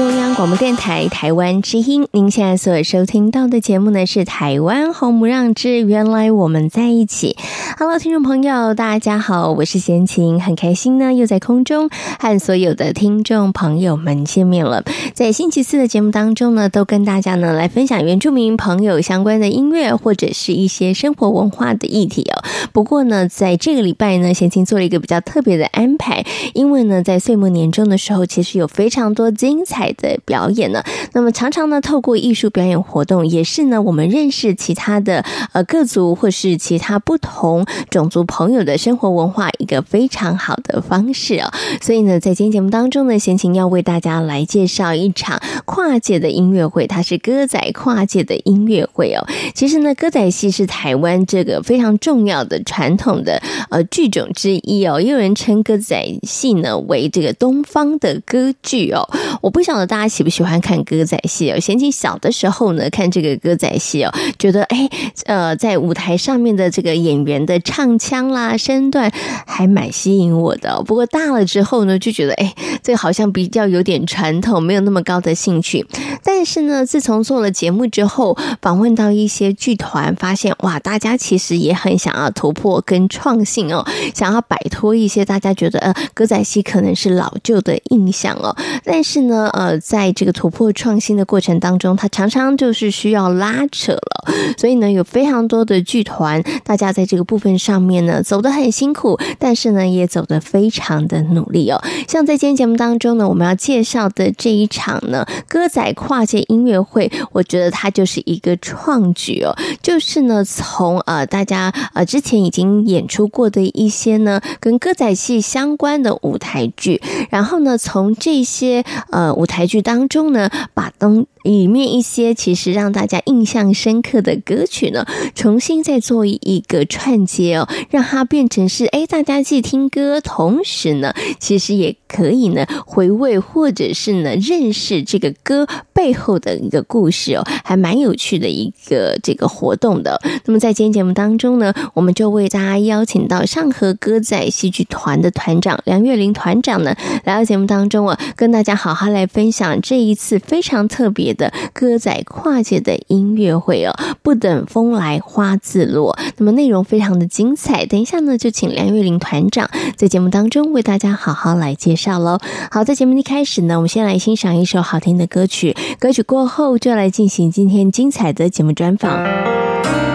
中央广播电台台湾之音。您现在所收听到的节目呢，是《台湾红不让之原来我们在一起》。Hello，听众朋友，大家好，我是贤琴，很开心呢，又在空中和所有的听众朋友们见面了。在星期四的节目当中呢，都跟大家呢来分享原住民朋友相关的音乐或者是一些生活文化的议题哦。不过呢，在这个礼拜呢，贤琴做了一个比较特别的安排，因为呢，在岁末年终的时候，其实有非常多精彩的表演呢。那么常常呢，透过艺术表演活动，也是呢，我们认识其他的呃各族或是其他不同。种族朋友的生活文化，一个非常好的方式哦。所以呢，在今天节目当中呢，贤琴要为大家来介绍一场跨界的音乐会，它是歌仔跨界的音乐会哦。其实呢，歌仔戏是台湾这个非常重要的传统的呃剧种之一哦。也有人称歌仔戏呢为这个东方的歌剧哦。我不晓得大家喜不喜欢看歌仔戏哦。贤琴小的时候呢，看这个歌仔戏哦，觉得哎呃，在舞台上面的这个演员的。唱腔啦，身段还蛮吸引我的。不过大了之后呢，就觉得哎，这好像比较有点传统，没有那么高的兴趣。但是呢，自从做了节目之后，访问到一些剧团，发现哇，大家其实也很想要突破跟创新哦，想要摆脱一些大家觉得呃歌仔戏可能是老旧的印象哦。但是呢，呃，在这个突破创新的过程当中，它常常就是需要拉扯了。所以呢，有非常多的剧团，大家在这个部分。上面呢走得很辛苦，但是呢也走得非常的努力哦。像在今天节目当中呢，我们要介绍的这一场呢歌仔跨界音乐会，我觉得它就是一个创举哦。就是呢从呃大家呃之前已经演出过的一些呢跟歌仔戏相关的舞台剧，然后呢从这些呃舞台剧当中呢把东。里面一些其实让大家印象深刻的歌曲呢，重新再做一个串接哦，让它变成是哎，大家既听歌，同时呢，其实也可以呢回味或者是呢认识这个歌背后的一个故事哦，还蛮有趣的一个这个活动的。那么在今天节目当中呢，我们就为大家邀请到上河歌仔戏剧团的团长梁月玲团长呢，来到节目当中啊，跟大家好好来分享这一次非常特别。的歌仔跨界的音乐会哦，不等风来花自落，那么内容非常的精彩。等一下呢，就请梁玉玲团长在节目当中为大家好好来介绍喽。好，在节目一开始呢，我们先来欣赏一首好听的歌曲，歌曲过后就来进行今天精彩的节目专访。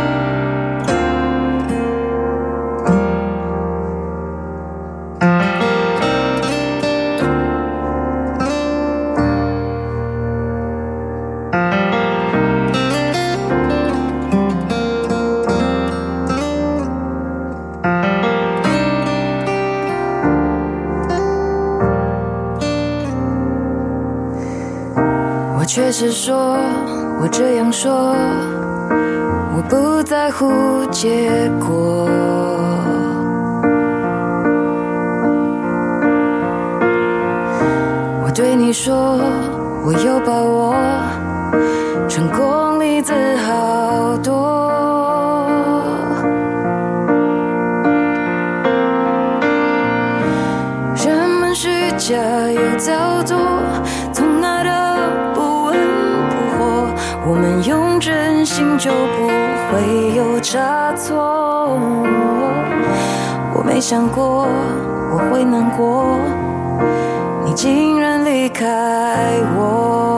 是说，我这样说，我不在乎结果。我对你说，我有把握，成功例子好多。人们虚假又造作。就不会有差错。我没想过我会难过，你竟然离开我。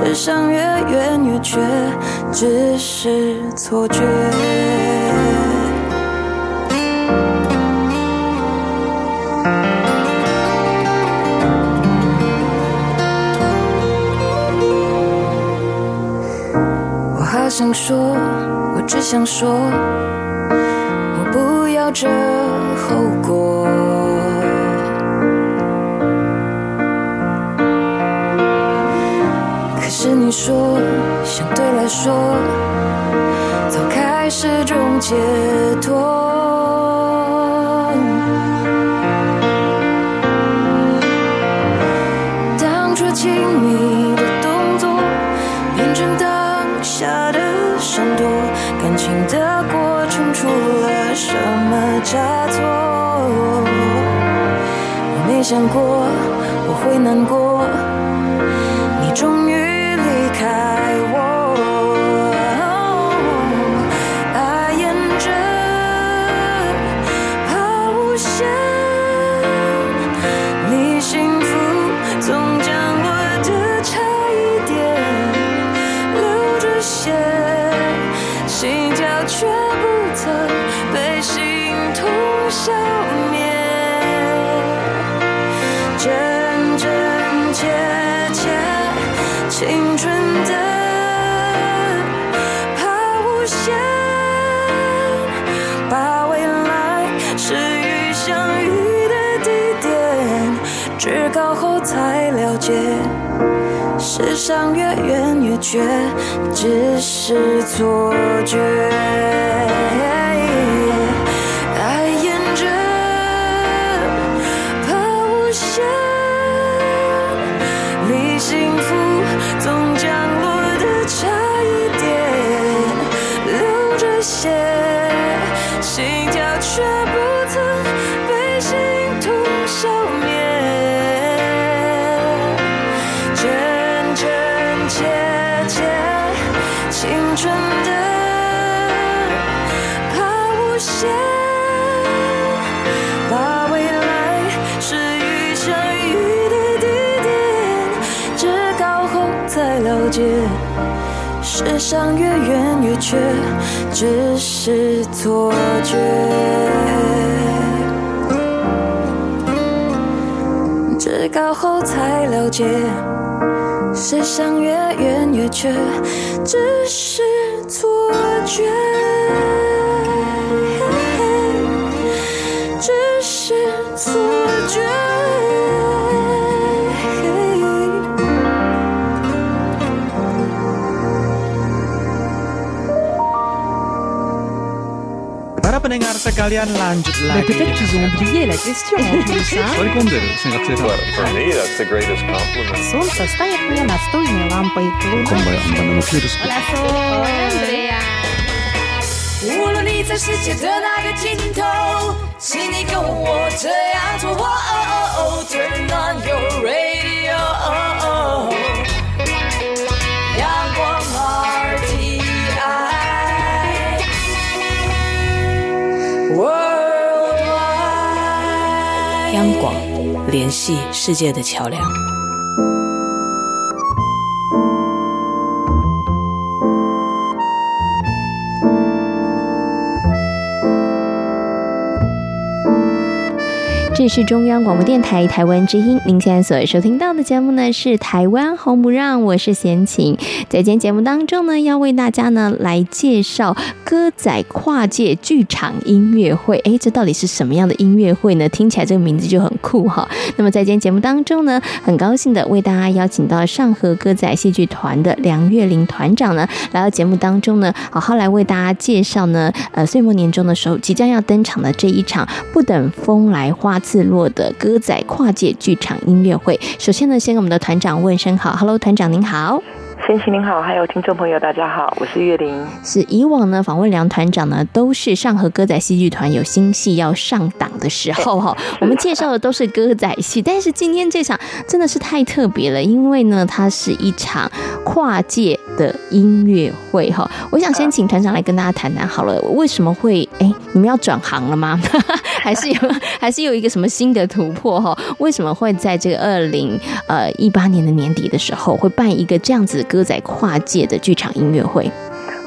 世上越远越觉，只是错觉。我好想说，我只想说，我不要这后说，相对来说，早开始种解脱。当初亲密的动作，变成当下的闪躲，感情的过程出了什么差错？我没想过我会难过，青春的抛物线把未来始于相遇的地点至高后才了解世上越远越觉只是错觉。世上越远越缺，只是错觉。至高后才了解。世上越远越缺，只是错觉，Para pendengar sekalian lanjut lagi. Peut-être qu'ils ont oublié la question en plus, hein? 割り込んでる生活性 For me, that's the greatest compliment. Солнце станет мне настольной лампой. こんばんは、バナナフィールス。 Hola Andrea，无论你在世界的哪个尽头，请你跟我这样做。Oh, oh, oh, 联系世界的桥梁。这是中央广播电台台湾之音，您现在所收听到的节目呢是《台湾红不让》，我是贤琴。在今天节目当中呢，要为大家呢来介绍歌仔跨界剧场音乐会。哎，这到底是什么样的音乐会呢？听起来这个名字就很酷哈。那么在今天节目当中呢，很高兴的为大家邀请到上河歌仔戏剧团的梁月玲团长呢来到节目当中呢，好好来为大家介绍呢，呃，岁末年终的时候即将要登场的这一场不等风来花自落的歌仔跨界剧场音乐会。首先呢，先跟我们的团长问声好，Hello，团长您好。贤琴您好，还有听众朋友大家好，我是月玲。是以往呢，访问梁团长呢，都是上河歌仔戏剧团有新戏要上档的时候哈，我们介绍的都是歌仔戏，但是今天这场真的是太特别了，因为呢，它是一场跨界的音乐会哈。我想先请团长来跟大家谈谈好了，为什么会哎，你们要转行了吗？还是有 还是有一个什么新的突破哈？为什么会在这个二零呃一八年的年底的时候会办一个这样子歌都在跨界的剧场音乐会？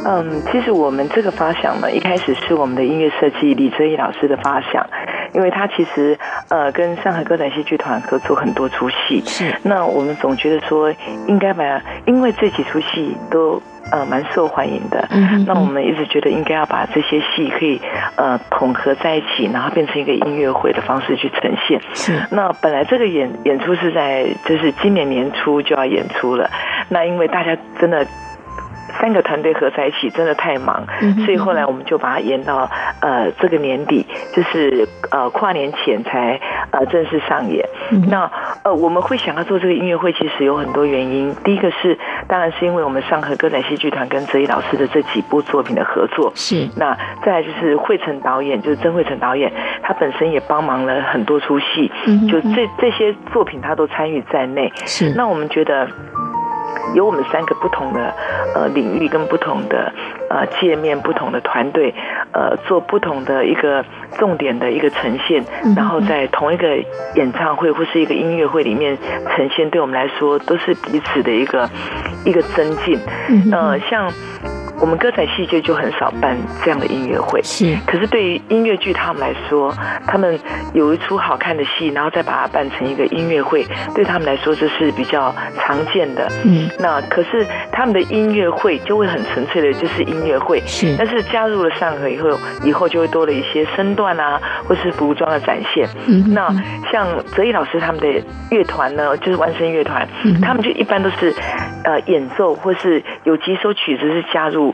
嗯，其实我们这个发想呢，一开始是我们的音乐设计李哲毅老师的发想，因为他其实呃跟上海歌仔戏剧团合作很多出戏，是那我们总觉得说应该把，因为这几出戏都。呃，蛮受欢迎的。嗯。那我们一直觉得应该要把这些戏可以呃统合在一起，然后变成一个音乐会的方式去呈现。是。那本来这个演演出是在就是今年年初就要演出了，那因为大家真的。三个团队合在一起真的太忙，所以后来我们就把它延到呃这个年底，就是呃跨年前才呃正式上演。那呃我们会想要做这个音乐会，其实有很多原因。第一个是当然是因为我们上河歌仔戏剧团跟哲一老师的这几部作品的合作。是。那再来就是惠成导演，就是曾惠成导演，他本身也帮忙了很多出戏，就这这些作品他都参与在内。是。那我们觉得。有我们三个不同的呃领域跟不同的呃界面，不同的团队，呃做不同的一个重点的一个呈现，然后在同一个演唱会或是一个音乐会里面呈现，对我们来说都是彼此的一个一个增进。呃，像。我们歌仔戏剧就很少办这样的音乐会，是。可是对于音乐剧他们来说，他们有一出好看的戏，然后再把它办成一个音乐会，对他们来说这是比较常见的。嗯。那可是他们的音乐会就会很纯粹的，就是音乐会。是。但是加入了上合以后，以后就会多了一些身段啊，或是服装的展现。嗯。那像哲毅老师他们的乐团呢，就是湾声乐团，他们就一般都是呃演奏，或是有几首曲子是加入。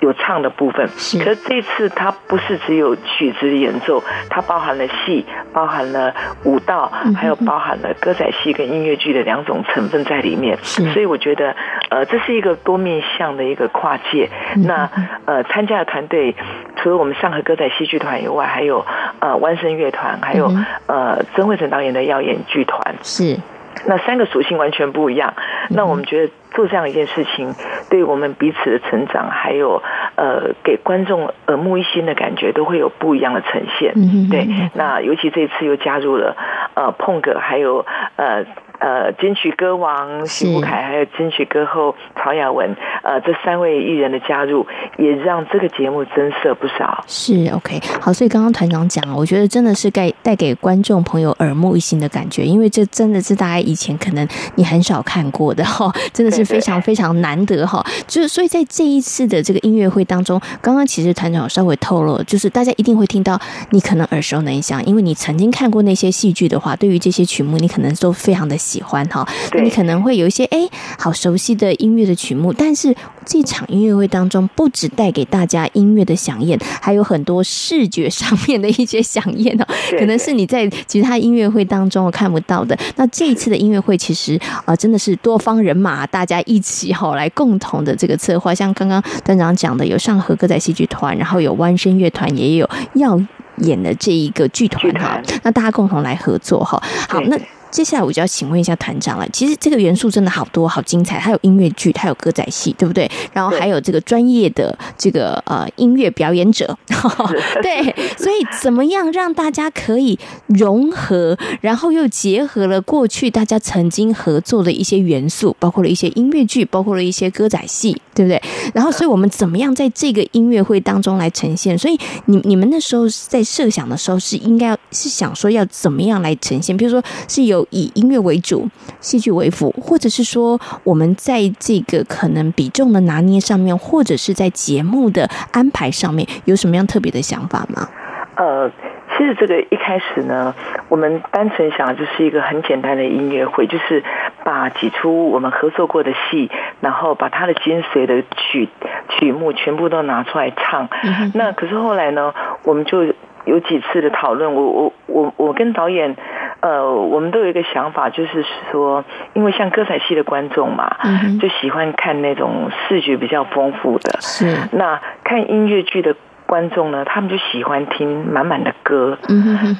有唱的部分，可是这次它不是只有曲子的演奏，它包含了戏，包含了舞蹈，还有包含了歌仔戏跟音乐剧的两种成分在里面。所以我觉得，呃，这是一个多面向的一个跨界。那呃，参加的团队除了我们上河歌仔戏剧团以外，还有呃湾声乐团，还有呃曾慧成导演的耀眼剧团。是。那三个属性完全不一样，那我们觉得做这样一件事情，对我们彼此的成长，还有呃给观众耳目一新的感觉，都会有不一样的呈现。对，那尤其这次又加入了呃碰哥，还有呃。呃，金曲歌王许富凯，还有金曲歌后曹雅雯，呃，这三位艺人的加入，也让这个节目增色不少。是 OK，好，所以刚刚团长讲了，我觉得真的是带带给观众朋友耳目一新的感觉，因为这真的是大家以前可能你很少看过的哈，真的是非常非常难得哈。就是所以在这一次的这个音乐会当中，刚刚其实团长有稍微透露，就是大家一定会听到你可能耳熟能详，因为你曾经看过那些戏剧的话，对于这些曲目你可能都非常的。喜欢哈，那你可能会有一些哎，好熟悉的音乐的曲目，但是这场音乐会当中，不只带给大家音乐的响宴，还有很多视觉上面的一些响宴哦，可能是你在其他音乐会当中看不到的。那这一次的音乐会，其实啊，真的是多方人马，大家一起哈来共同的这个策划，像刚刚团长讲的，有上河歌仔戏剧团，然后有弯声乐团，也有耀演的这一个剧团哈，那大家共同来合作哈。好，那。接下来我就要请问一下团长了。其实这个元素真的好多，好精彩。它有音乐剧，它有歌仔戏，对不对？然后还有这个专业的这个呃音乐表演者，对。所以怎么样让大家可以融合，然后又结合了过去大家曾经合作的一些元素，包括了一些音乐剧，包括了一些歌仔戏，对不对？然后，所以我们怎么样在这个音乐会当中来呈现？所以你你们那时候在设想的时候是应该是想说要怎么样来呈现？比如说是有以音乐为主，戏剧为辅，或者是说我们在这个可能比重的拿捏上面，或者是在节目的安排上面有什么样特别的想法吗？呃。其实这个一开始呢，我们单纯想就是一个很简单的音乐会，就是把几出我们合作过的戏，然后把它的精髓的曲曲目全部都拿出来唱。那可是后来呢，我们就有几次的讨论，我我我我跟导演，呃，我们都有一个想法，就是说，因为像歌仔戏的观众嘛，就喜欢看那种视觉比较丰富的，是那看音乐剧的。观众呢，他们就喜欢听满满的歌，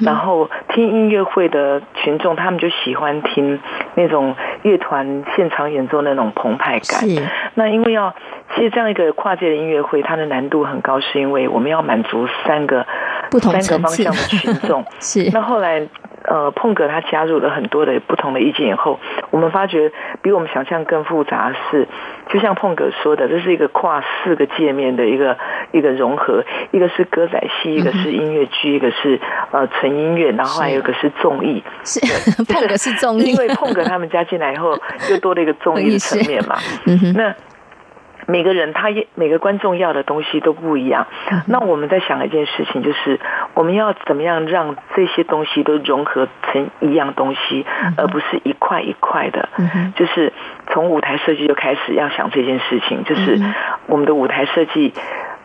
然后听音乐会的群众，他们就喜欢听那种乐团现场演奏那种澎湃感。是，那因为要其实这样一个跨界的音乐会，它的难度很高，是因为我们要满足三个不同三个方向的群众。是，那后来。呃，碰哥他加入了很多的不同的意见以后，我们发觉比我们想象更复杂的是，就像碰哥说的，这是一个跨四个界面的一个一个融合，一个是歌仔戏，一个是音乐剧，一个是呃纯音乐，然后还有一个是综艺。是碰哥是综艺，因为碰哥他们加进来以后，又多了一个综艺的层面嘛。嗯哼，那。每个人他每个观众要的东西都不一样，那我们在想一件事情，就是我们要怎么样让这些东西都融合成一样东西，而不是一块一块的。就是从舞台设计就开始要想这件事情，就是我们的舞台设计，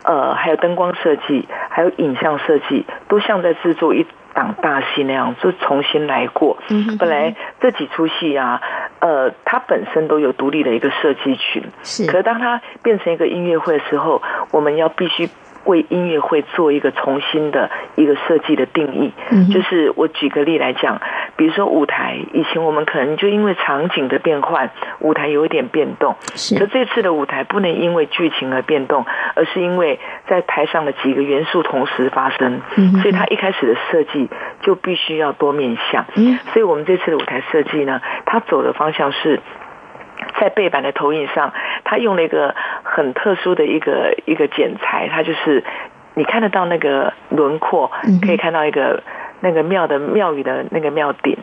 呃，还有灯光设计，还有影像设计，都像在制作一档大戏那样，就重新来过。本来这几出戏啊。呃，它本身都有独立的一个设计群，是。可是当它变成一个音乐会的时候，我们要必须为音乐会做一个重新的一个设计的定义。嗯，就是我举个例来讲，比如说舞台，以前我们可能就因为场景的变换，舞台有一点变动。是。可这次的舞台不能因为剧情而变动，而是因为在台上的几个元素同时发生。嗯。所以它一开始的设计。就必须要多面向，嗯所以我们这次的舞台设计呢，它走的方向是在背板的投影上，他用了一个很特殊的一个一个剪裁，它就是你看得到那个轮廓，可以看到一个那个庙的庙宇的那个庙顶，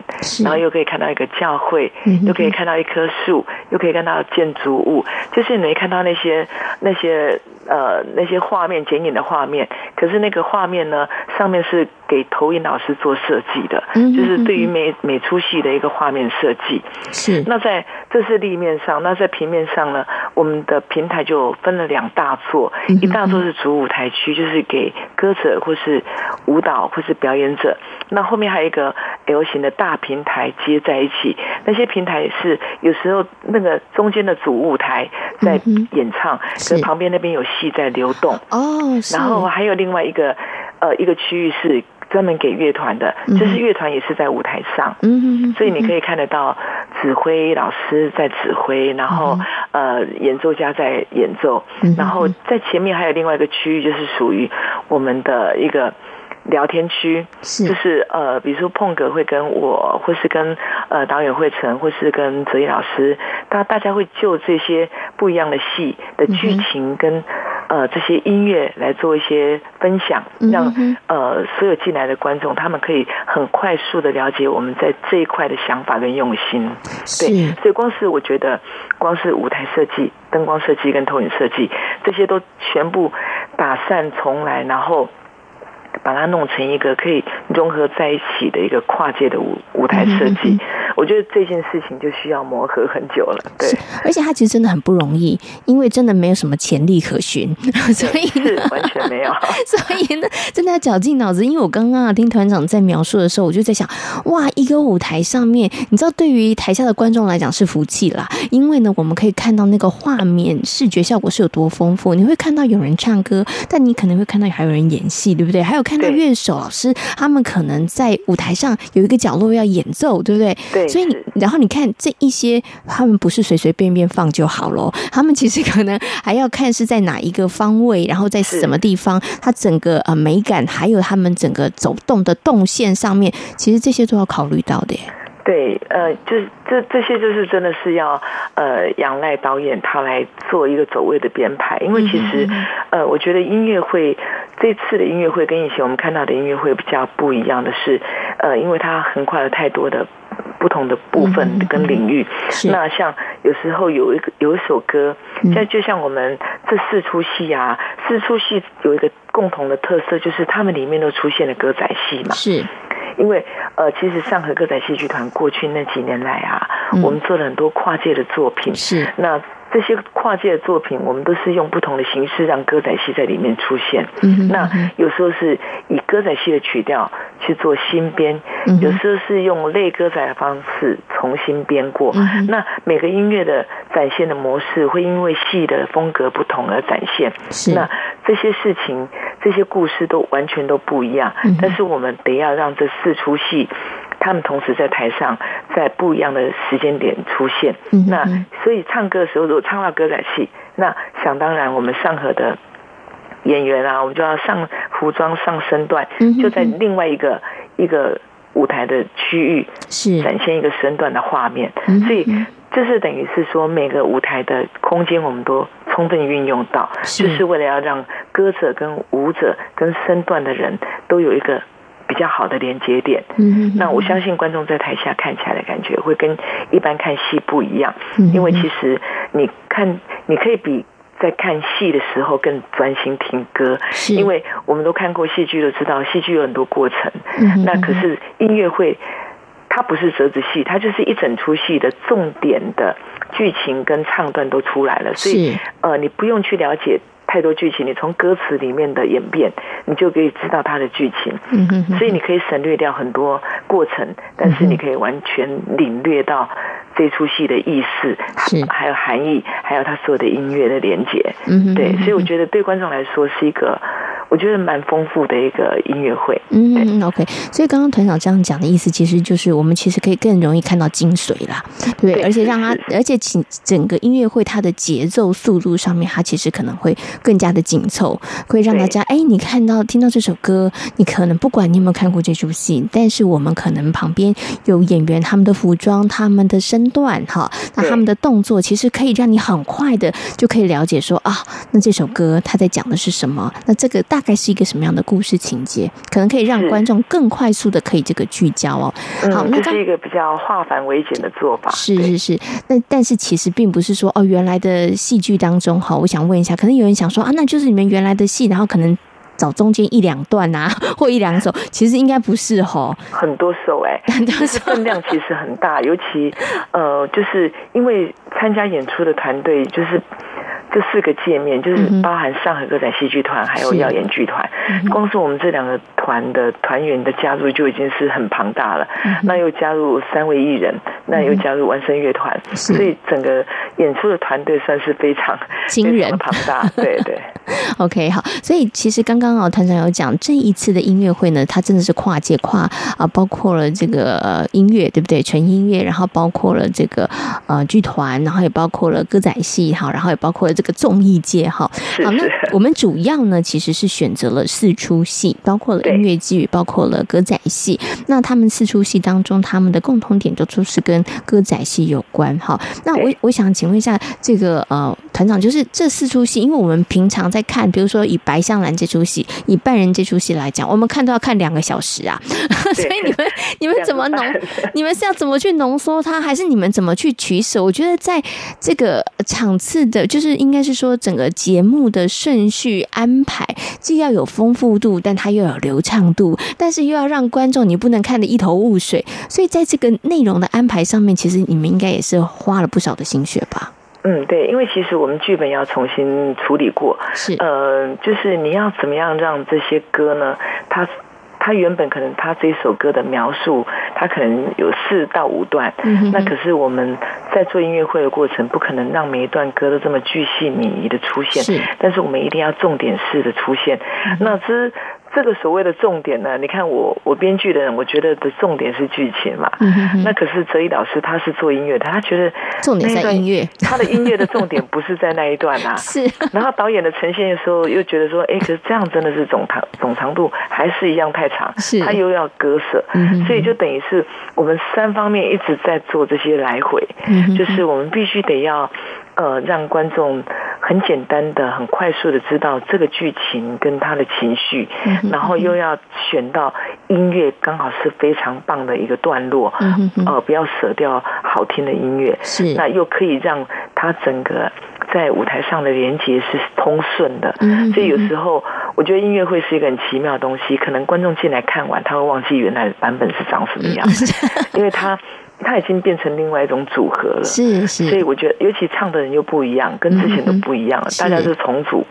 然后又可以看到一个教会，又可以看到一棵树，又可以看到建筑物，就是你能看到那些那些。呃，那些画面剪影的画面，可是那个画面呢，上面是给投影老师做设计的，就是对于每每出戏的一个画面设计。是。那在这是立面上，那在平面上呢，我们的平台就分了两大座，一大座是主舞台区，就是给歌者或是舞蹈或是表演者。那后面还有一个 L 型的大平台接在一起，那些平台是有时候那个中间的主舞台在演唱，跟旁边那边有戏在流动。哦，然后还有另外一个呃一个区域是专门给乐团的，就是乐团也是在舞台上，嗯，所以你可以看得到指挥老师在指挥，然后呃演奏家在演奏，然后在前面还有另外一个区域，就是属于我们的一个。聊天区是就是呃，比如说碰哥会跟我，或是跟呃导演惠成，或是跟泽一老师，大大家会就这些不一样的戏的剧情跟呃这些音乐来做一些分享，让呃所有进来的观众他们可以很快速的了解我们在这一块的想法跟用心。对，所以光是我觉得，光是舞台设计、灯光设计跟投影设计，这些都全部打散重来，然后。把它弄成一个可以融合在一起的一个跨界的舞舞台设计，我觉得这件事情就需要磨合很久了。对，而且他其实真的很不容易，因为真的没有什么潜力可循，所以是完全没有。所以呢，真的要绞尽脑汁。因为我刚刚听团长在描述的时候，我就在想，哇，一个舞台上面，你知道，对于台下的观众来讲是福气啦，因为呢，我们可以看到那个画面视觉效果是有多丰富。你会看到有人唱歌，但你可能会看到还有人演戏，对不对？还有。看到乐手老师，他们可能在舞台上有一个角落要演奏，对不对？对。所以你，然后你看这一些，他们不是随随便便放就好了，他们其实可能还要看是在哪一个方位，然后在什么地方，它整个呃美感，还有他们整个走动的动线上面，其实这些都要考虑到的耶。对，呃，就是这这些就是真的是要呃仰赖导演他来做一个走位的编排，因为其实呃，我觉得音乐会这次的音乐会跟以前我们看到的音乐会比较不一样的是，呃，因为它横跨了太多的不同的部分跟领域。是。那像有时候有一个有一首歌，像就像我们这四出戏啊，四出戏有一个共同的特色，就是他们里面都出现了歌仔戏嘛。是。因为呃，其实上河歌仔戏剧团过去那几年来啊，嗯、我们做了很多跨界的作品。是。那这些跨界的作品，我们都是用不同的形式让歌仔戏在里面出现。嗯。那有时候是以歌仔戏的曲调去做新编，嗯、有时候是用类歌仔的方式重新编过。嗯、那每个音乐的展现的模式会因为戏的风格不同而展现。那这些事情。这些故事都完全都不一样，但是我们得要让这四出戏，他们同时在台上，在不一样的时间点出现。那所以唱歌的时候，如果唱到歌仔戏，那想当然我们上河的演员啊，我们就要上服装、上身段，就在另外一个一个舞台的区域，是展现一个身段的画面。所以这是等于是说，每个舞台的空间我们都充分运用到，就是为了要让。歌者跟舞者跟身段的人都有一个比较好的连接点。嗯，那我相信观众在台下看起来的感觉会跟一般看戏不一样。嗯，因为其实你看，你可以比在看戏的时候更专心听歌。是，因为我们都看过戏剧，都知道戏剧有很多过程。嗯，那可是音乐会，它不是折子戏，它就是一整出戏的重点的剧情跟唱段都出来了。所以，呃，你不用去了解。太多剧情，你从歌词里面的演变，你就可以知道它的剧情。嗯哼，所以你可以省略掉很多过程，但是你可以完全领略到这出戏的意思，是还有含义，还有它所有的音乐的连接。嗯哼，对，所以我觉得对观众来说是一个。我觉得蛮丰富的一个音乐会，嗯，OK。所以刚刚团长这样讲的意思，其实就是我们其实可以更容易看到精髓啦，对，对，而且让他，而且整整个音乐会它的节奏速度上面，它其实可能会更加的紧凑，会让大家哎，你看到听到这首歌，你可能不管你有没有看过这出戏，但是我们可能旁边有演员他们的服装、他们的身段，哈，那他们的动作，其实可以让你很快的就可以了解说啊，那这首歌他在讲的是什么？那这个大。大概是一个什么样的故事情节？可能可以让观众更快速的可以这个聚焦哦。好，那这是一个比较化繁为简的做法。是是是，那但是其实并不是说哦，原来的戏剧当中哈，我想问一下，可能有人想说啊，那就是你们原来的戏，然后可能找中间一两段啊，或一两首，其实应该不是吼，很多首哎，就是分量其实很大，尤其呃，就是因为参加演出的团队就是。这四个界面就是包含上海歌仔戏剧团，还有耀眼剧团。光是我们这两个团的团员的加入就已经是很庞大了。那又加入三位艺人，那又加入完声乐团，所以整个演出的团队算是非常惊人庞大。对对。OK，好。所以其实刚刚啊，团长有讲这一次的音乐会呢，它真的是跨界跨啊，包括了这个呃音乐，对不对？纯音乐，然后包括了这个呃剧团，然后也包括了歌仔戏，好，然后也包括了这个。综艺界哈，好，那我们主要呢其实是选择了四出戏，包括了音乐剧，包括了歌仔戏。那他们四出戏当中，他们的共同点都是跟歌仔戏有关哈。那我我想请问一下，这个呃团长，就是这四出戏，因为我们平常在看，比如说以白香兰这出戏，以半人这出戏来讲，我们看都要看两个小时啊。所以你们 你们怎么浓？你们是要怎么去浓缩它，还是你们怎么去取舍？我觉得在这个场次的，就是应该。应该是说，整个节目的顺序安排既要有丰富度，但它又有流畅度，但是又要让观众你不能看得一头雾水。所以在这个内容的安排上面，其实你们应该也是花了不少的心血吧？嗯，对，因为其实我们剧本要重新处理过，是呃，就是你要怎么样让这些歌呢？它它原本可能他这首歌的描述，他可能有四到五段，那可是我们在做音乐会的过程，不可能让每一段歌都这么巨细靡遗的出现，是，但是我们一定要重点式的出现。嗯、那这这个所谓的重点呢，你看我我编剧的人，我觉得的重点是剧情嘛。嗯、哼哼那可是哲一老师他是做音乐的，他觉得重点在音乐，他的音乐的重点不是在那一段啊。是。然后导演的呈现的时候又觉得说，哎，可是这样真的是总长总长度还是一样太长，是。他又要割舍，嗯、所以就等于是我们三方面一直在做这些来回，嗯、就是我们必须得要。呃，让观众很简单的、很快速的知道这个剧情跟他的情绪，嗯、然后又要选到音乐刚好是非常棒的一个段落，嗯、呃，不要舍掉好听的音乐，是那又可以让他整个在舞台上的连接是通顺的。所以有时候我觉得音乐会是一个很奇妙的东西，可能观众进来看完，他会忘记原来的版本是长什么样，嗯、因为他。它已经变成另外一种组合了，是是，所以我觉得，尤其唱的人又不一样，跟之前都不一样了，大家是。重组，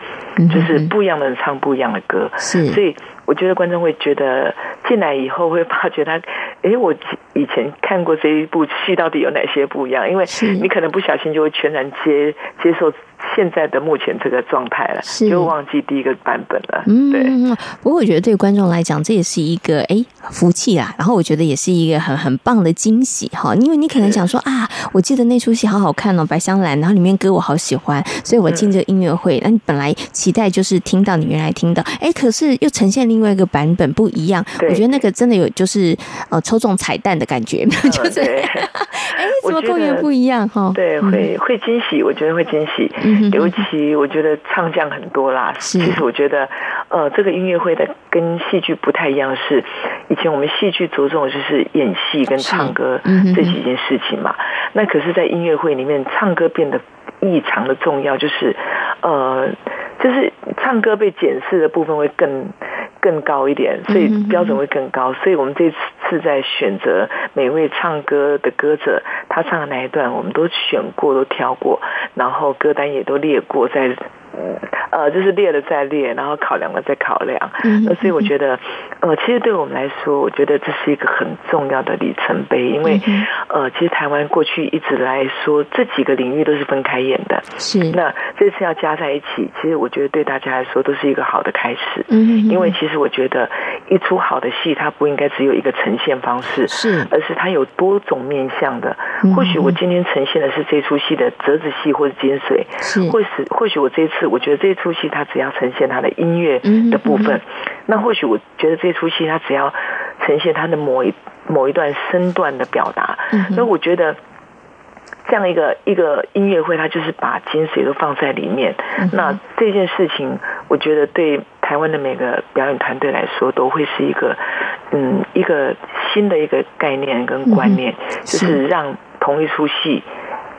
就是不一样的人唱不一样的歌，是，所以我觉得观众会觉得进来以后会发觉他，哎，我以前看过这一部戏到底有哪些不一样？因为你可能不小心就会全然接接受。现在的目前这个状态了，是就忘记第一个版本了。嗯，对。不过我觉得对观众来讲，这也是一个哎福气啦。然后我觉得也是一个很很棒的惊喜哈。因为你可能想说啊，我记得那出戏好好看哦，《白香兰》，然后里面歌我好喜欢，所以我进这个音乐会。那、嗯、你本来期待就是听到你原来听到，哎，可是又呈现另外一个版本不一样。我觉得那个真的有就是呃抽中彩蛋的感觉，嗯、就是哎 怎么公园不一样哈？对，会会惊喜，我觉得会惊喜。嗯尤其我觉得唱将很多啦，是其实我觉得，呃，这个音乐会的跟戏剧不太一样，是以前我们戏剧着重的就是演戏跟唱歌这几件事情嘛。那可是，在音乐会里面，唱歌变得异常的重要，就是呃，就是唱歌被检视的部分会更更高一点，所以标准会更高。所以我们这次是在选择每位唱歌的歌者，他唱的那一段，我们都选过，都挑过。然后歌单也都列过，在呃，就是列了再列，然后考量了再考量。嗯，所以我觉得，呃，其实对我们来说，我觉得这是一个很重要的里程碑，因为呃，其实台湾过去一直来说，这几个领域都是分开演的。是。那这次要加在一起，其实我觉得对大家来说都是一个好的开始。嗯。因为其实我觉得，一出好的戏，它不应该只有一个呈现方式，是，而是它有多种面向的。或许我今天呈现的是这出戏的折子戏或者精髓，是，或许或许我这一次我觉得这一出戏它只要呈现它的音乐的部分，那或许我觉得这出戏它只要呈现它的某一某一段身段的表达，所以我觉得这样一个一个音乐会，它就是把精髓都放在里面。那这件事情，我觉得对台湾的每个表演团队来说，都会是一个嗯一个新的一个概念跟观念，就是让。同一出戏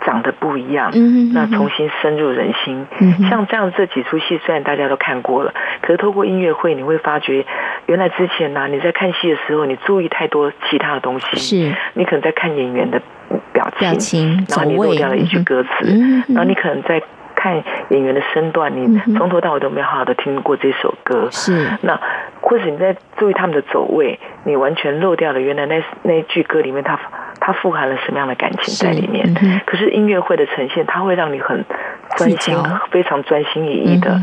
长得不一样，那重新深入人心。像这样这几出戏，虽然大家都看过了，可是透过音乐会，你会发觉，原来之前呢、啊，你在看戏的时候，你注意太多其他的东西，是。你可能在看演员的表情，表情然后你漏掉了一句歌词，嗯、然后你可能在看演员的身段，你从头到尾都没有好好的听过这首歌，是。那或者你在注意他们的走位，你完全漏掉了原来那那一句歌里面他。它富含了什么样的感情在里面？嗯、可是音乐会的呈现，它会让你很专心，非常专心一意的。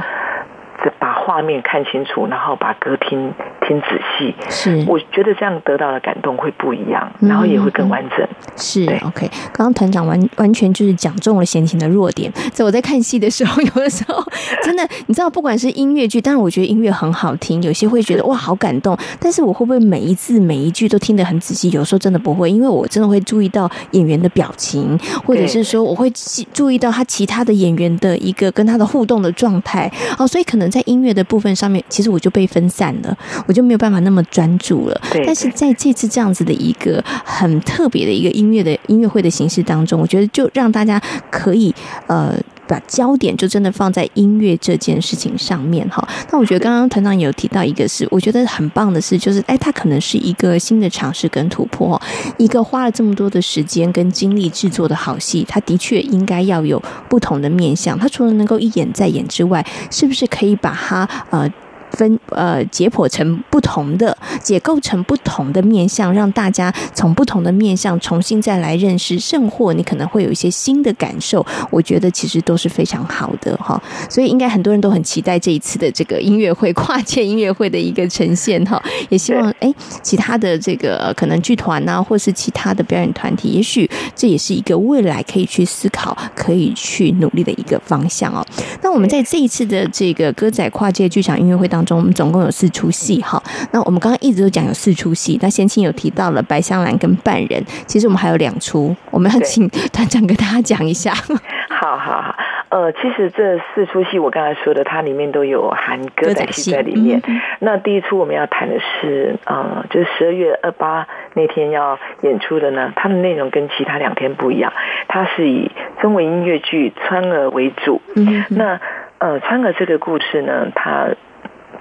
嗯把画面看清楚，然后把歌听听仔细。是，我觉得这样得到的感动会不一样，然后也会更完整。嗯、是，OK。刚刚团长完完全就是讲中了闲情的弱点。在我在看戏的时候，有的时候 真的，你知道，不管是音乐剧，当然我觉得音乐很好听，有些会觉得哇好感动。但是我会不会每一字每一句都听得很仔细？有时候真的不会，因为我真的会注意到演员的表情，或者是说我会注意到他其他的演员的一个跟他的互动的状态。哦，所以可能。在音乐的部分上面，其实我就被分散了，我就没有办法那么专注了。对，但是在这次这样子的一个很特别的一个音乐的音乐会的形式当中，我觉得就让大家可以呃。把焦点就真的放在音乐这件事情上面哈。那我觉得刚刚团长有提到一个是，我觉得很棒的是，就是哎，他可能是一个新的尝试跟突破。一个花了这么多的时间跟精力制作的好戏，他的确应该要有不同的面向。他除了能够一演再演之外，是不是可以把它呃分呃解剖成不同的解构成不同的面相，让大家从不同的面相重新再来认识，圣或你可能会有一些新的感受。我觉得其实都是非常好的哈，所以应该很多人都很期待这一次的这个音乐会 跨界音乐会的一个呈现哈，也希望哎其他的这个可能剧团呐，或是其他的表演团体，也许这也是一个未来可以去思考、可以去努力的一个方向哦。那我们在这一次的这个歌仔跨界剧场音乐会当中，我们总共有四出戏哈。那我们刚刚一直都讲有四出戏，那先前有提到了白香兰跟半人，其实我们还有两出，我们要请团长跟大家讲一下。好好好，呃，其实这四出戏我刚才说的，它里面都有含歌仔戏在里面。嗯、那第一出我们要谈的是，呃，就是十二月二八那天要演出的呢，它的内容跟其他两天不一样，它是以中文音乐剧《川儿》为主。嗯，那呃，《川儿》这个故事呢，它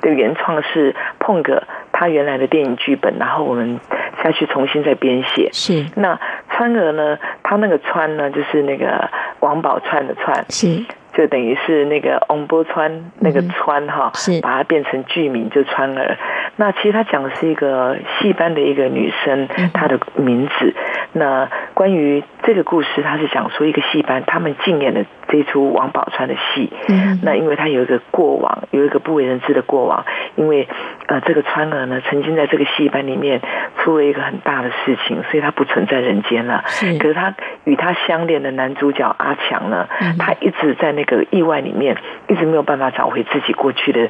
的原创是碰个他原来的电影剧本，然后我们下去重新再编写。是，那川娥呢，他那个川呢，就是那个。王宝钏的钏是，就等于是那个王宝釧那个川哈，是把它变成剧名就川儿。那其实他讲的是一个戏班的一个女生，她的名字。那关于这个故事，他是讲说一个戏班他们竞演的这出王宝钏的戏。那因为他有一个过往，有一个不为人知的过往，因为呃这个川儿呢，曾经在这个戏班里面出了一个很大的事情，所以他不存在人间了。可是他与他相恋的男主角阿强呢，他一直在那个意外里面，一直没有办法找回自己过去的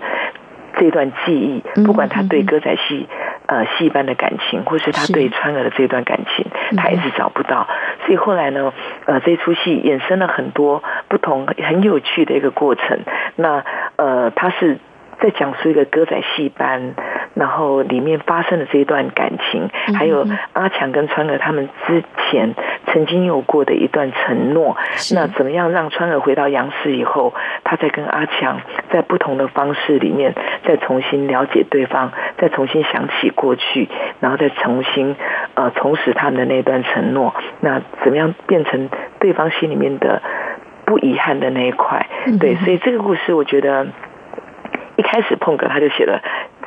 这段记忆，不管他对歌仔戏。呃，戏班的感情，或是他对川儿的这段感情，他一直找不到，所以后来呢，呃，这出戏衍生了很多不同很有趣的一个过程。那呃，他是。在讲述一个歌仔戏班，然后里面发生的这一段感情，还有阿强跟川儿他们之前曾经有过的一段承诺。那怎么样让川儿回到阳世以后，他再跟阿强在不同的方式里面再重新了解对方，再重新想起过去，然后再重新呃重拾他们的那段承诺。那怎么样变成对方心里面的不遗憾的那一块？对，所以这个故事我觉得。一开始碰哥他就写了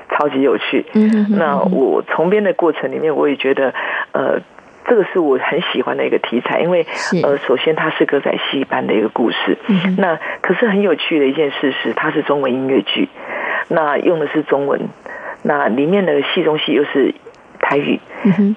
超级有趣，嗯那我重编的过程里面，我也觉得，呃，这个是我很喜欢的一个题材，因为呃，首先它是歌仔戏般的一个故事，那可是很有趣的一件事是，它是中文音乐剧，那用的是中文，那里面的戏中戏又是台语，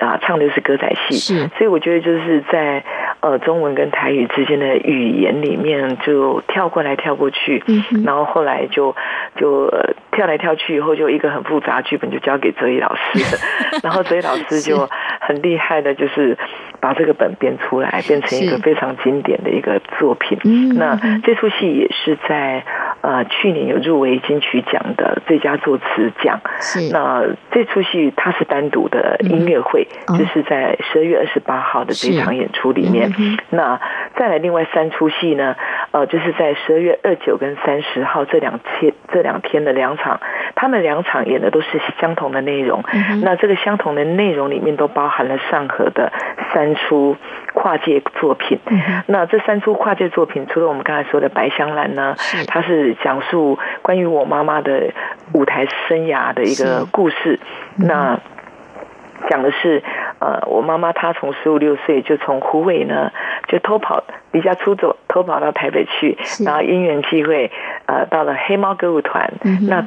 啊，唱的是歌仔戏，是，所以我觉得就是在。呃，中文跟台语之间的语言里面就跳过来跳过去，然后后来就就、呃、跳来跳去以后，就一个很复杂剧本就交给泽一老师了，然后泽一老师就很厉害的，就是把这个本编出来，变成一个非常经典的一个作品。那这出戏也是在呃去年有入围金曲奖的最佳作词奖。是那这出戏它是单独的音乐会，就是在十二月二十八号的这场演出里面。那再来另外三出戏呢？呃，就是在十二月二九跟三十号这两天这两天的两场，他们两场演的都是相同的内容。那这个相同的内容里面都包含了上合的三出跨界作品。那这三出跨界作品，除了我们刚才说的《白香兰》呢，它是讲述关于我妈妈的舞台生涯的一个故事。那讲的是，呃，我妈妈她从十五六岁就从湖尾呢，就偷跑离家出走，偷跑到台北去，然后因缘际会，呃，到了黑猫歌舞团，嗯、那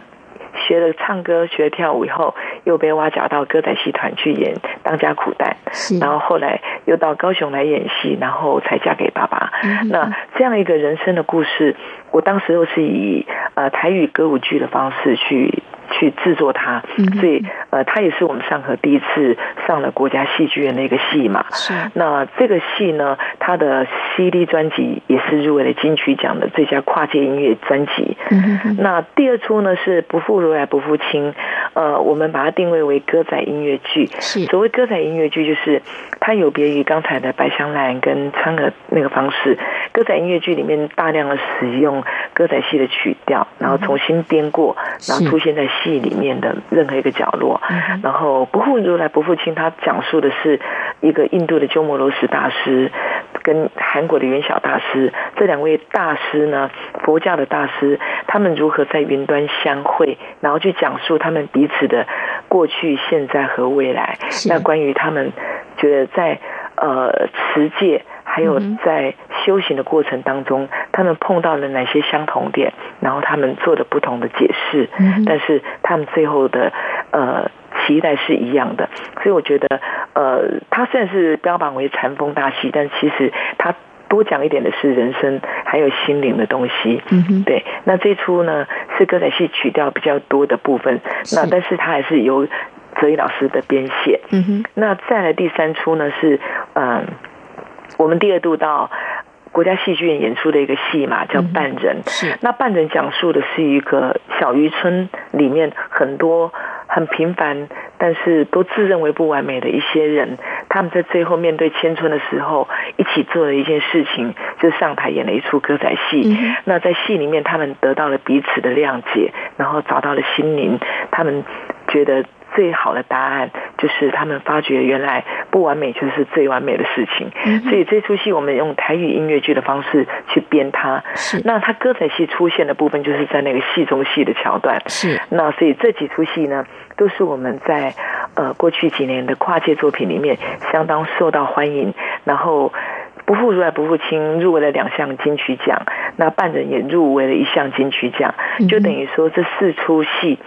学了唱歌，学了跳舞以后，又被挖角到歌仔戏团去演当家苦旦，然后后来又到高雄来演戏，然后才嫁给爸爸。嗯、那这样一个人生的故事，我当时又是以呃台语歌舞剧的方式去。去制作它，所以呃，它也是我们上合第一次上了国家戏剧院的一个戏嘛。是。那这个戏呢，它的 CD 专辑也是入围了金曲奖的最佳跨界音乐专辑。嗯。那第二出呢是不负如来不负卿，呃，我们把它定位为歌仔音乐剧。是。所谓歌仔音乐剧，就是它有别于刚才的白香兰跟川儿那个方式。歌仔音乐剧里面大量的使用歌仔戏的曲调，然后重新编过，然后出现在戏里面的任何一个角落。然后不负如来不负卿，它讲述的是一个印度的鸠摩罗什大师跟韩国的元晓大师这两位大师呢，佛教的大师，他们如何在云端相会，然后去讲述他们彼此的过去、现在和未来。那关于他们觉得在呃持戒还有在修行的过程当中，他们碰到了哪些相同点，然后他们做的不同的解释，但是他们最后的呃期待是一样的。所以我觉得，呃，他虽然是标榜为禅风大戏，但其实他。多讲一点的是人生，还有心灵的东西。嗯哼，对。那这出呢是歌仔戏曲调比较多的部分，那但是它还是由泽一老师的编写。嗯哼。那再来第三出呢是嗯、呃，我们第二度到国家戏剧院演出的一个戏嘛叫《半人》。是。那《半人》讲述的是一个小渔村里面很多。很平凡，但是都自认为不完美的一些人，他们在最后面对千春的时候，一起做了一件事情，就是上台演了一出歌仔戏。嗯、那在戏里面，他们得到了彼此的谅解，然后找到了心灵，他们觉得。最好的答案就是他们发觉原来不完美就是最完美的事情，所以这出戏我们用台语音乐剧的方式去编它。是，那它歌仔戏出现的部分就是在那个戏中戏的桥段。是，那所以这几出戏呢，都是我们在呃过去几年的跨界作品里面相当受到欢迎。然后不负如来不负卿入围了两项金曲奖，那半人也入围了一项金曲奖，就等于说这四出戏。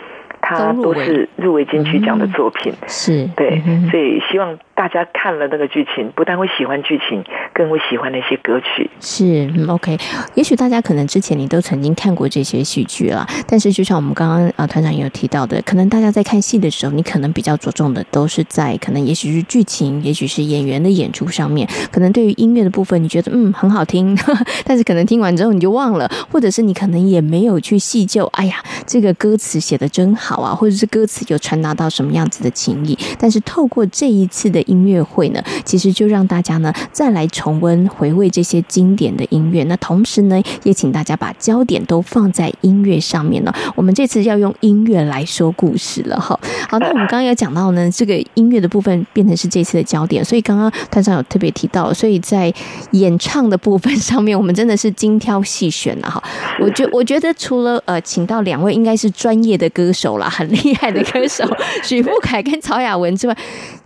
他都是入围金曲奖的作品，嗯、是。对，所以希望大家看了那个剧情，不但会喜欢剧情，更会喜欢那些歌曲。是、OK，也许大家可能之前你都曾经看过这些戏剧了，但是就像我们刚刚啊团长也有提到的，可能大家在看戏的时候，你可能比较着重的都是在可能也许是剧情，也许是演员的演出上面，可能对于音乐的部分，你觉得嗯很好听，但是可能听完之后你就忘了，或者是你可能也没有去细究，哎呀，这个歌词写的真好。啊，或者是歌词有传达到什么样子的情谊，但是透过这一次的音乐会呢，其实就让大家呢再来重温回味这些经典的音乐。那同时呢，也请大家把焦点都放在音乐上面呢。我们这次要用音乐来说故事了哈。好，那我们刚刚有讲到呢，这个音乐的部分变成是这次的焦点，所以刚刚团长有特别提到，所以在演唱的部分上面，我们真的是精挑细选了哈。我觉我觉得除了呃，请到两位应该是专业的歌手啦。很厉害的歌手许富凯跟曹雅文之外，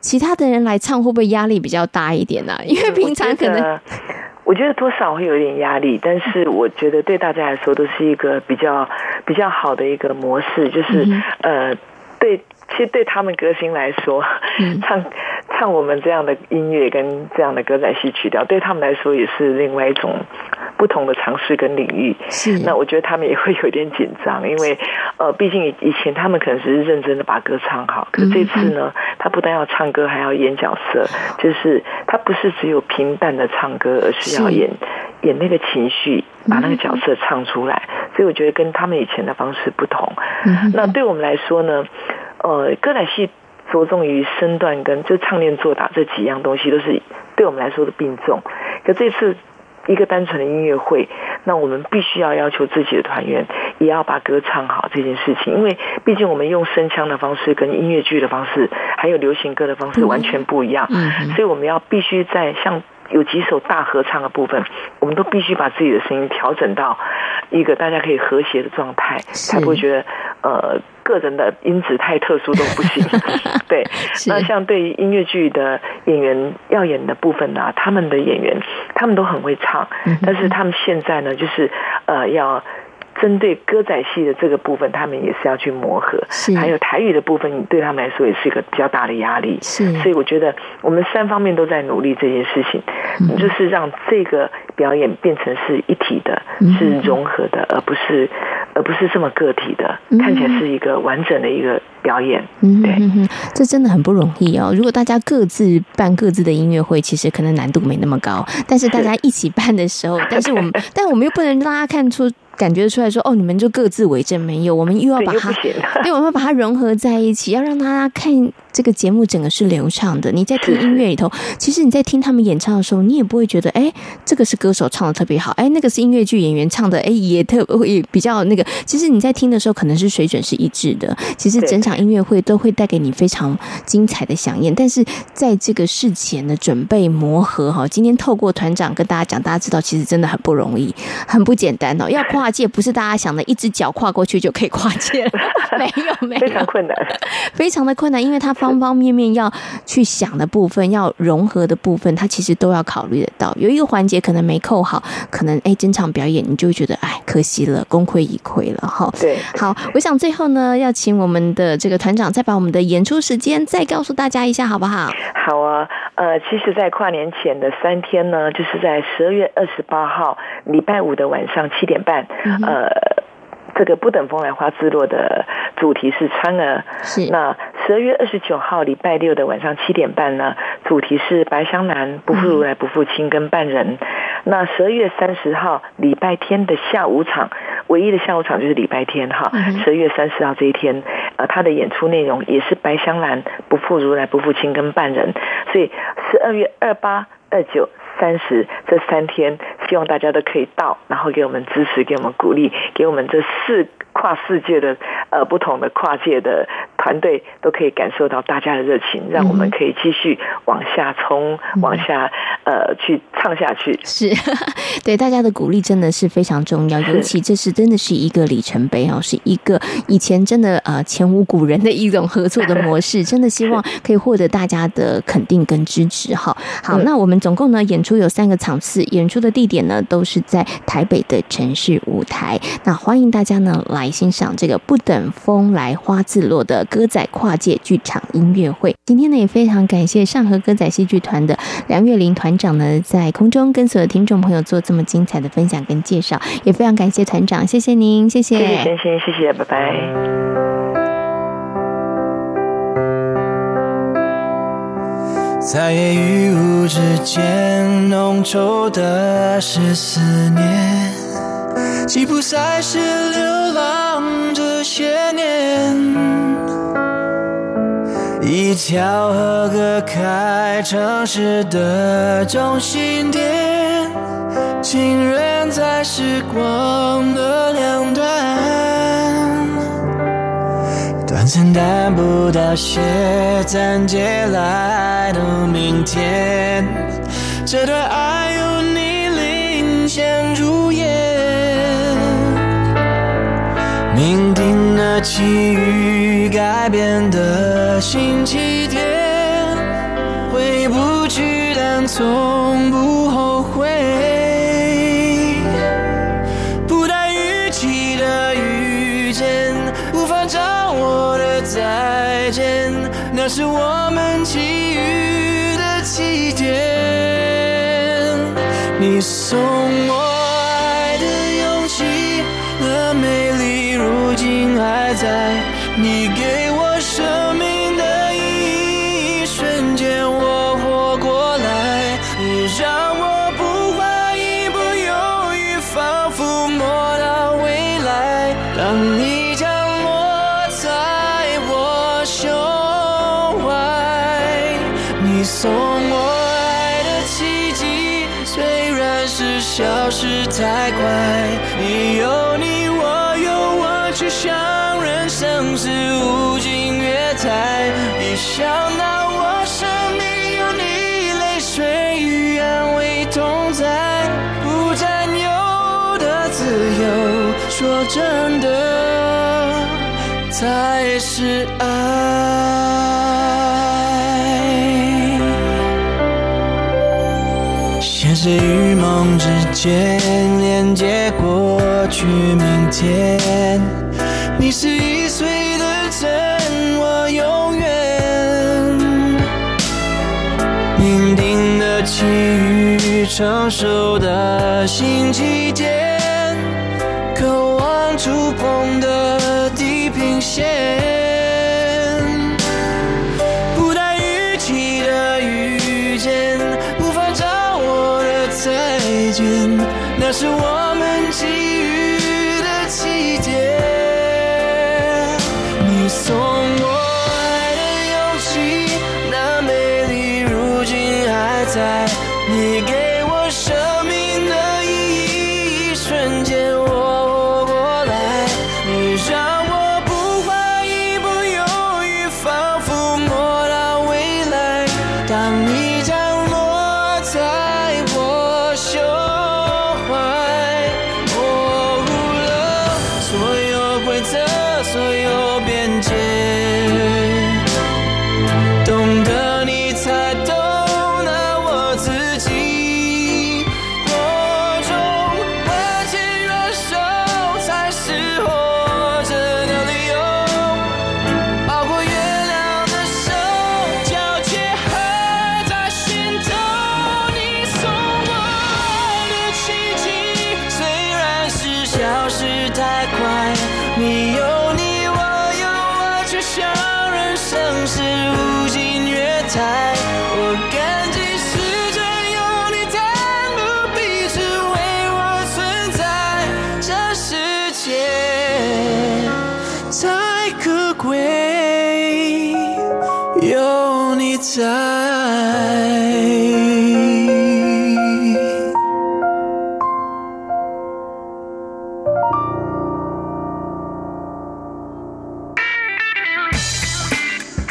其他的人来唱会不会压力比较大一点呢、啊？因为平常可能我，我觉得多少会有点压力，但是 我觉得对大家来说都是一个比较比较好的一个模式，就是、嗯、呃，对，其实对他们歌星来说，嗯、唱唱我们这样的音乐跟这样的歌仔戏曲调，对他们来说也是另外一种。不同的尝试跟领域，是那我觉得他们也会有点紧张，因为呃，毕竟以前他们可能只是认真的把歌唱好，可是这次呢，他不但要唱歌，还要演角色，就是他不是只有平淡的唱歌，而是要演演那个情绪，把那个角色唱出来。所以我觉得跟他们以前的方式不同。那对我们来说呢，呃，歌仔戏着重于身段跟就唱念做打这几样东西，都是对我们来说的病重。可这次。一个单纯的音乐会，那我们必须要要求自己的团员也要把歌唱好这件事情，因为毕竟我们用声腔的方式跟音乐剧的方式，还有流行歌的方式完全不一样，所以我们要必须在像有几首大合唱的部分，我们都必须把自己的声音调整到一个大家可以和谐的状态，才不会觉得呃。个人的音质太特殊都不行，对。那像对于音乐剧的演员要演的部分呢、啊，他们的演员他们都很会唱，但是他们现在呢，就是呃要。针对歌仔戏的这个部分，他们也是要去磨合。是，还有台语的部分，对他们来说也是一个比较大的压力。是，所以我觉得我们三方面都在努力这件事情，嗯、就是让这个表演变成是一体的，嗯、是融合的，而不是而不是这么个体的，嗯、看起来是一个完整的一个表演。嗯，对，这真的很不容易哦。如果大家各自办各自的音乐会，其实可能难度没那么高，但是大家一起办的时候，是但是我们，但我们又不能让大家看出。感觉出来说哦，你们就各自为政没有，我们又要把它，对，我们要把它融合在一起，要让大家看这个节目整个是流畅的。你在听音乐里头，其实你在听他们演唱的时候，你也不会觉得，哎，这个是歌手唱的特别好，哎，那个是音乐剧演员唱的，哎，也特也比较那个。其实你在听的时候，可能是水准是一致的。其实整场音乐会都会带给你非常精彩的响宴。但是在这个事前的准备磨合哈，今天透过团长跟大家讲，大家知道其实真的很不容易，很不简单哦。要跨界不是大家想的，一只脚跨过去就可以跨界了，没有没有，非常困难，非常的困难，因为他方方方面面要去想的部分，要融合的部分，它其实都要考虑得到。有一个环节可能没扣好，可能哎，整场表演你就会觉得哎，可惜了，功亏一篑了哈。对，好，我想最后呢，要请我们的这个团长再把我们的演出时间再告诉大家一下，好不好？好啊，呃，其实，在跨年前的三天呢，就是在十二月二十八号礼拜五的晚上七点半，嗯、呃。这个不等风来花自落的主题是川儿，是。那十二月二十九号礼拜六的晚上七点半呢，主题是白香兰不负如来不负卿跟半人。嗯、那十二月三十号礼拜天的下午场，唯一的下午场就是礼拜天哈，十二月三十号这一天，呃，他的演出内容也是白香兰不负如来不负卿跟半人，所以十二月二八二九。三十这三天，希望大家都可以到，然后给我们支持，给我们鼓励，给我们这四跨世界的呃不同的跨界的团队都可以感受到大家的热情，让我们可以继续往下冲，嗯、往下呃去唱下去。是 对大家的鼓励真的是非常重要，尤其这是真的是一个里程碑哦，是一个以前真的呃前无古人的一种合作的模式，真的希望可以获得大家的肯定跟支持。哈，好，那我们总共呢演出有三个场次，演出的地点呢都是在台北的城市舞台，那欢迎大家呢来欣赏这个不等风来花自落的。歌仔跨界剧场音乐会，今天呢也非常感谢上河歌仔戏剧团的梁月玲团长呢，在空中跟所有听众朋友做这么精彩的分享跟介绍，也非常感谢团长，谢谢您，谢谢，谢谢先生，谢谢，拜拜。在夜与雾之间，浓稠的是思念，吉普赛是流浪这些年。一条河隔开城市的中心点，情人在时光的两端，短暂但不凋谢，暂借来的明天，这段爱定了际遇改变的。新起点，回不去，但从不后悔。不带预期的遇见，无法掌握的再见，那是我们际遇的起点。你送我你给真的才是爱。现实与梦之间连接过去明天，你是易碎的针，我永远。命定的际遇，成熟的新起点，渴望触碰的地平线。不带预期的遇见，无法掌握的再见，那是我们。记。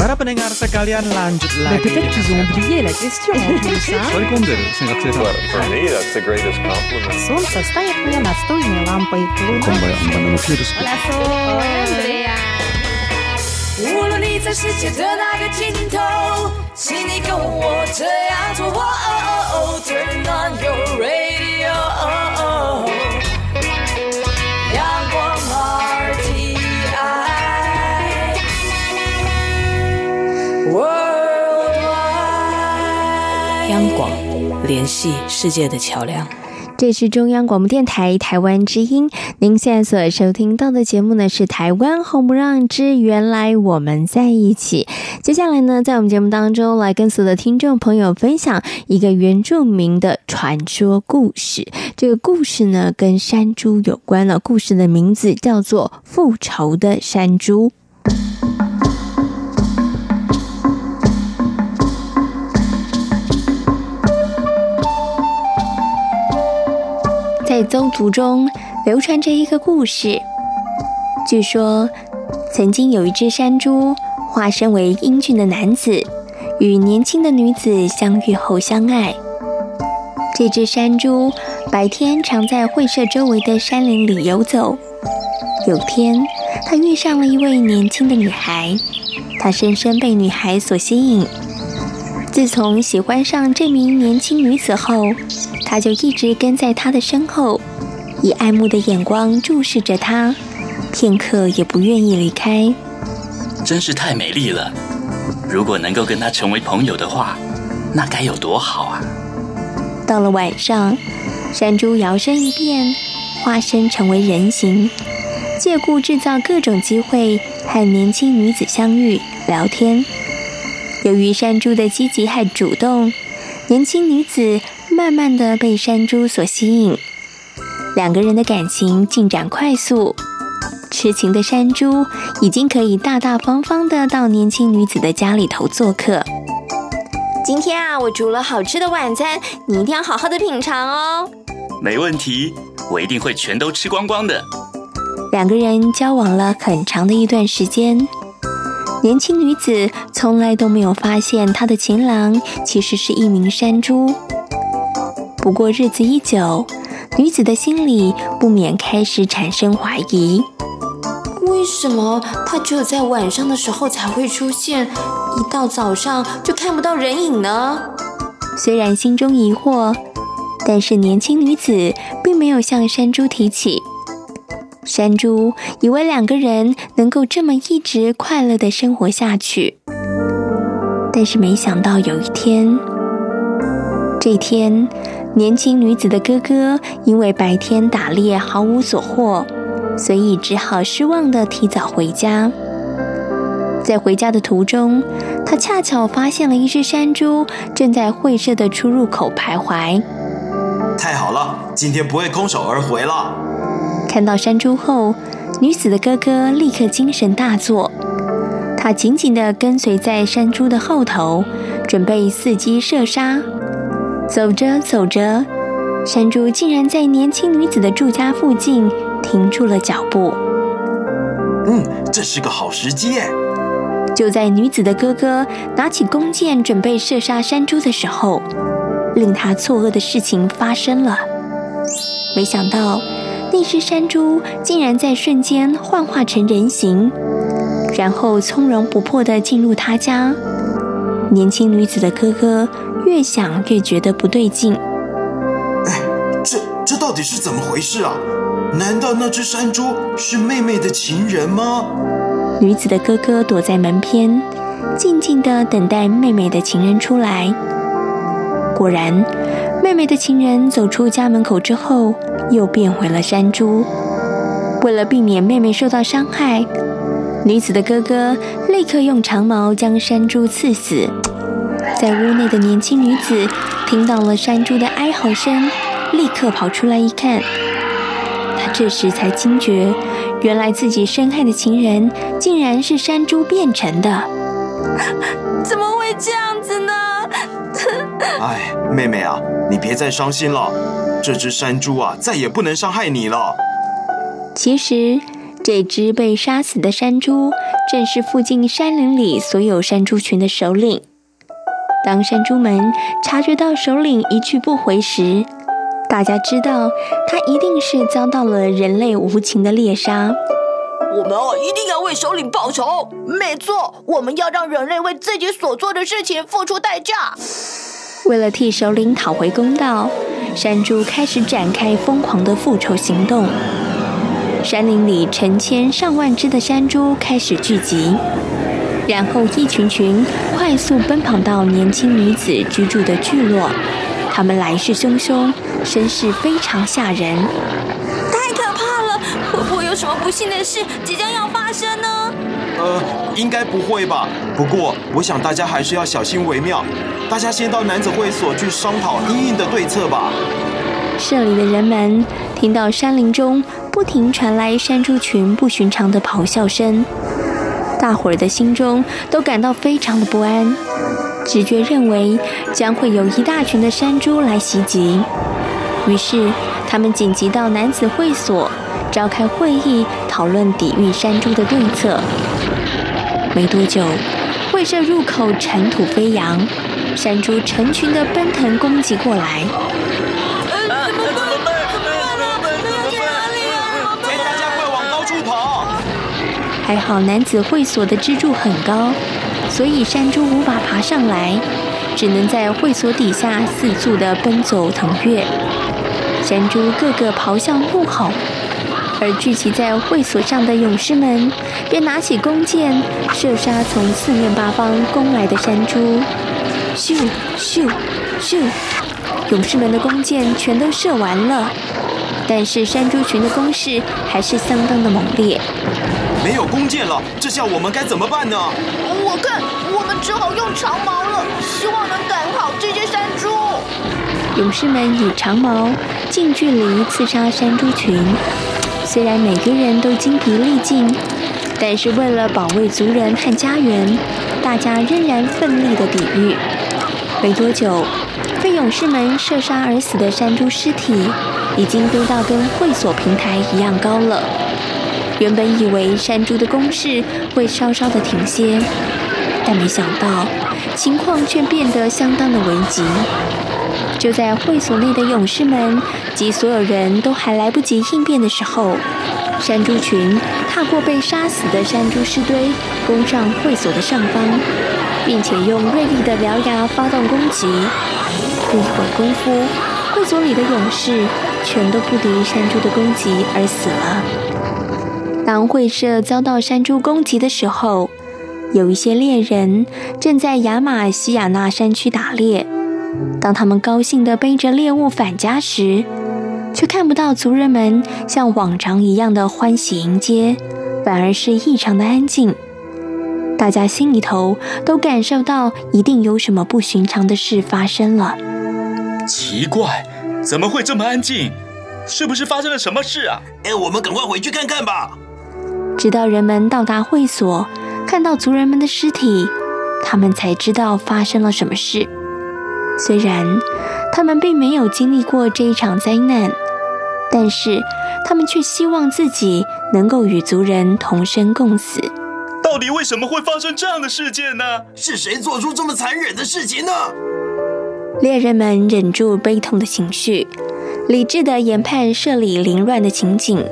Para pendengar sekalian, lanjut Mais lagi. peut-être qu'ils ont oublié la question en plus, hein Швалькундер, сингак Well, for me, that's the greatest compliment. Солнце стоит мне настольной лампой. 今回我们のフィルスコ。无论你在世界的哪个尽头，请你跟我这样做。哦哦哦，Turn on your radio。 央广联系世界的桥梁。这是中央广播电台台湾之音，您现在所收听到的节目呢是《台湾红不让之原来我们在一起》。接下来呢，在我们节目当中来跟所有的听众朋友分享一个原住民的传说故事。这个故事呢跟山猪有关了，故事的名字叫做《复仇的山猪》。在邹族中流传着一个故事，据说曾经有一只山猪化身为英俊的男子，与年轻的女子相遇后相爱。这只山猪白天常在会社周围的山林里游走。有天，他遇上了一位年轻的女孩，他深深被女孩所吸引。自从喜欢上这名年轻女子后，他就一直跟在她的身后，以爱慕的眼光注视着她，片刻也不愿意离开。真是太美丽了！如果能够跟她成为朋友的话，那该有多好啊！到了晚上，山猪摇身一变，化身成为人形，借故制造各种机会和年轻女子相遇聊天。由于山猪的积极和主动，年轻女子慢慢的被山猪所吸引，两个人的感情进展快速。痴情的山猪已经可以大大方方的到年轻女子的家里头做客。今天啊，我煮了好吃的晚餐，你一定要好好的品尝哦。没问题，我一定会全都吃光光的。两个人交往了很长的一段时间。年轻女子从来都没有发现她的情郎其实是一名山猪。不过日子一久，女子的心里不免开始产生怀疑：为什么他只有在晚上的时候才会出现，一到早上就看不到人影呢？虽然心中疑惑，但是年轻女子并没有向山猪提起。山猪以为两个人能够这么一直快乐地生活下去，但是没想到有一天，这天，年轻女子的哥哥因为白天打猎毫无所获，所以只好失望地提早回家。在回家的途中，他恰巧发现了一只山猪正在会社的出入口徘徊。太好了，今天不会空手而回了。看到山猪后，女子的哥哥立刻精神大作，他紧紧地跟随在山猪的后头，准备伺机射杀。走着走着，山猪竟然在年轻女子的住家附近停住了脚步。嗯，这是个好时机耶！就在女子的哥哥拿起弓箭准备射杀山猪的时候，令他错愕的事情发生了。没想到。那只山猪竟然在瞬间幻化成人形，然后从容不迫地进入他家。年轻女子的哥哥越想越觉得不对劲。哎，这这到底是怎么回事啊？难道那只山猪是妹妹的情人吗？女子的哥哥躲在门边，静静地等待妹妹的情人出来。果然，妹妹的情人走出家门口之后。又变回了山猪。为了避免妹妹受到伤害，女子的哥哥立刻用长矛将山猪刺死。在屋内的年轻女子听到了山猪的哀嚎声，立刻跑出来一看，她这时才惊觉，原来自己深爱的情人竟然是山猪变成的。怎么会这样子呢？哎，妹妹啊，你别再伤心了。这只山猪啊，再也不能伤害你了。其实，这只被杀死的山猪，正是附近山林里所有山猪群的首领。当山猪们察觉到首领一去不回时，大家知道他一定是遭到了人类无情的猎杀。我们哦，一定要为首领报仇。没错，我们要让人类为自己所做的事情付出代价。为了替首领讨回公道，山猪开始展开疯狂的复仇行动。山林里成千上万只的山猪开始聚集，然后一群群快速奔跑到年轻女子居住的聚落。他们来势汹汹，声势非常吓人。有什么不幸的事即将要发生呢？呃，应该不会吧。不过，我想大家还是要小心为妙。大家先到男子会所去商讨应应的对策吧。社里的人们听到山林中不停传来山猪群不寻常的咆哮声，大伙儿的心中都感到非常的不安，直觉认为将会有一大群的山猪来袭击。于是，他们紧急到男子会所召开会议，讨论抵御山猪的对策。没多久，会社入口尘土飞扬，山猪成群的奔腾攻击过来。大家快往高处跑！还好男子会所的支柱很高，所以山猪无法爬上来，只能在会所底下四处的奔走腾跃。山猪个个咆哮怒吼。而聚集在会所上的勇士们，便拿起弓箭，射杀从四面八方攻来的山猪。咻咻咻！勇士们的弓箭全都射完了，但是山猪群的攻势还是相当的猛烈。没有弓箭了，这下我们该怎么办呢？我看我们只好用长矛了，希望能赶跑这些山猪。勇士们以长矛近距离刺杀山猪群。虽然每个人都精疲力尽，但是为了保卫族人和家园，大家仍然奋力的抵御。没多久，被勇士们射杀而死的山猪尸体已经堆到跟会所平台一样高了。原本以为山猪的攻势会稍稍的停歇，但没想到情况却变得相当的危急。就在会所内的勇士们及所有人都还来不及应变的时候，山猪群踏过被杀死的山猪尸堆，攻上会所的上方，并且用锐利的獠牙发动攻击。不一会儿功夫，会所里的勇士全都不敌山猪的攻击而死了。当会社遭到山猪攻击的时候，有一些猎人正在亚马西亚纳山区打猎。当他们高兴地背着猎物返家时，却看不到族人们像往常一样的欢喜迎接，反而是异常的安静。大家心里头都感受到一定有什么不寻常的事发生了。奇怪，怎么会这么安静？是不是发生了什么事啊？哎，我们赶快回去看看吧。直到人们到达会所，看到族人们的尸体，他们才知道发生了什么事。虽然他们并没有经历过这一场灾难，但是他们却希望自己能够与族人同生共死。到底为什么会发生这样的事件呢？是谁做出这么残忍的事情呢？猎人们忍住悲痛的情绪，理智地研判社里凌乱的情景。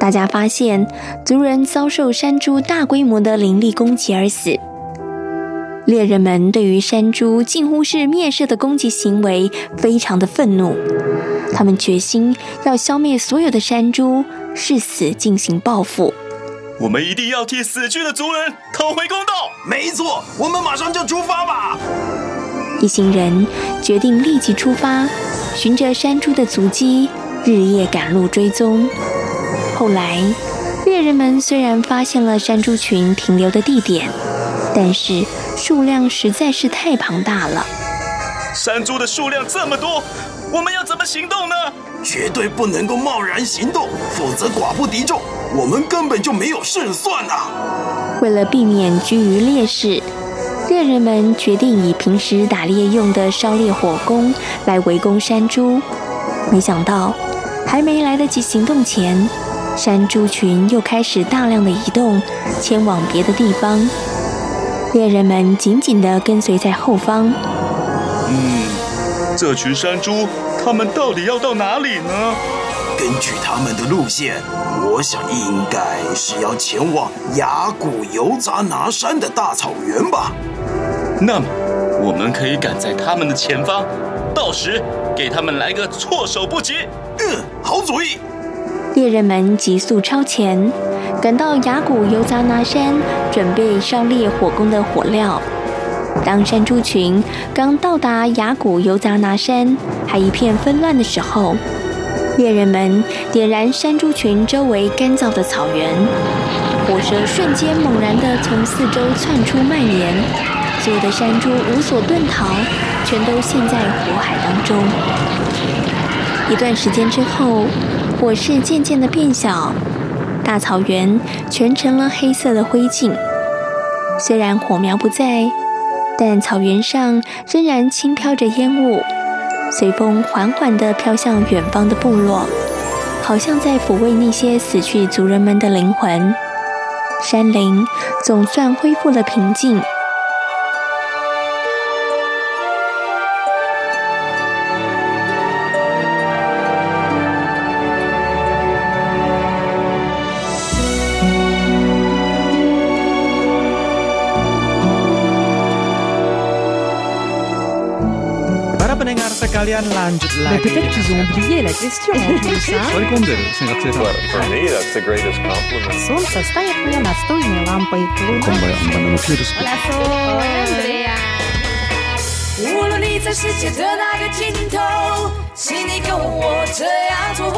大家发现，族人遭受山猪大规模的凌厉攻击而死。猎人们对于山猪近乎是灭世的攻击行为非常的愤怒，他们决心要消灭所有的山猪，誓死进行报复。我们一定要替死去的族人讨回公道。没错，我们马上就出发吧。一行人决定立即出发，循着山猪的足迹，日夜赶路追踪。后来，猎人们虽然发现了山猪群停留的地点，但是数量实在是太庞大了。山猪的数量这么多，我们要怎么行动呢？绝对不能够贸然行动，否则寡不敌众，我们根本就没有胜算啊！为了避免居于劣势，猎人们决定以平时打猎用的烧烈火攻来围攻山猪。没想到，还没来得及行动前，山猪群又开始大量的移动，前往别的地方。猎人们紧紧地跟随在后方。嗯，这群山猪，他们到底要到哪里呢？根据他们的路线，我想应该是要前往雅古尤扎拿山的大草原吧。那么，我们可以赶在他们的前方，到时给他们来个措手不及。嗯，好主意。猎人们急速超前，赶到雅古尤扎拿山，准备烧烈火攻的火料。当山猪群刚到达雅古尤扎拿山，还一片纷乱的时候，猎人们点燃山猪群周围干燥的草原，火舌瞬间猛然地从四周窜出蔓延，所有的山猪无所遁逃，全都陷在火海当中。一段时间之后，火势渐渐的变小，大草原全成了黑色的灰烬。虽然火苗不在，但草原上仍然轻飘着烟雾，随风缓缓地飘向远方的部落，好像在抚慰那些死去族人们的灵魂。山林总算恢复了平静。Mais peut-être qu'ils ont oublié la question en plus, hein? Well, for me, that's the greatest compliment. Солнце станет мне настольной лампой. 无论你在世界的哪个尽头，请你跟我这样做。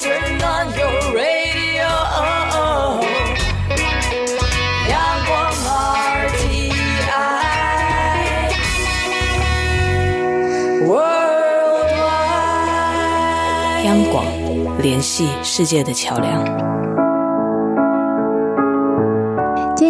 Turn on your radio. 联系世界的桥梁。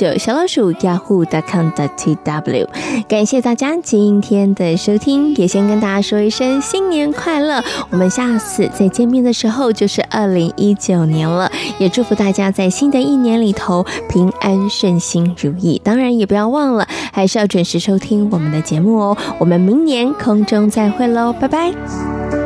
九。小老鼠 yahoo.com.tw，。感谢大家今天的收听，也先跟大家说一声新年快乐。我们下次再见面的时候就是二零一九年了，也祝福大家在新的一年里头平安顺心如意。当然也不要忘了，还是要准时收听我们的节目哦。我们明年空中再会喽，拜拜。